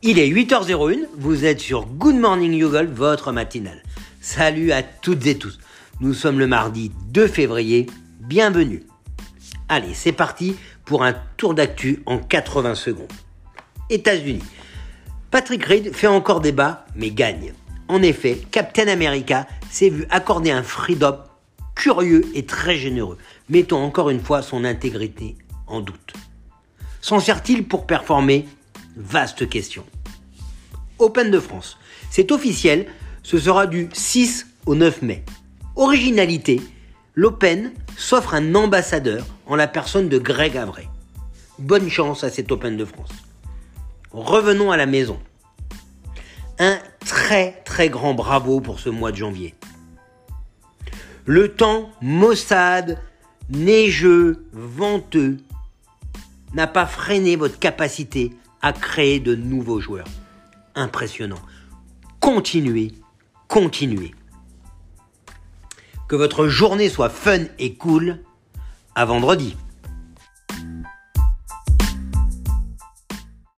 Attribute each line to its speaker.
Speaker 1: Il est 8h01, vous êtes sur Good Morning Google, votre matinale. Salut à toutes et tous. Nous sommes le mardi 2 février, bienvenue. Allez, c'est parti pour un tour d'actu en 80 secondes. États-Unis. Patrick Reed fait encore débat, mais gagne. En effet, Captain America s'est vu accorder un freedom curieux et très généreux, mettant encore une fois son intégrité en doute. S'en sert-il pour performer Vaste question. Open de France. C'est officiel, ce sera du 6 au 9 mai. Originalité, l'Open s'offre un ambassadeur en la personne de Greg Avray. Bonne chance à cet Open de France. Revenons à la maison. Un très très grand bravo pour ce mois de janvier. Le temps maussade, neigeux, venteux n'a pas freiné votre capacité à créer de nouveaux joueurs. Impressionnant. Continuez, continuez. Que votre journée soit fun et cool. À vendredi.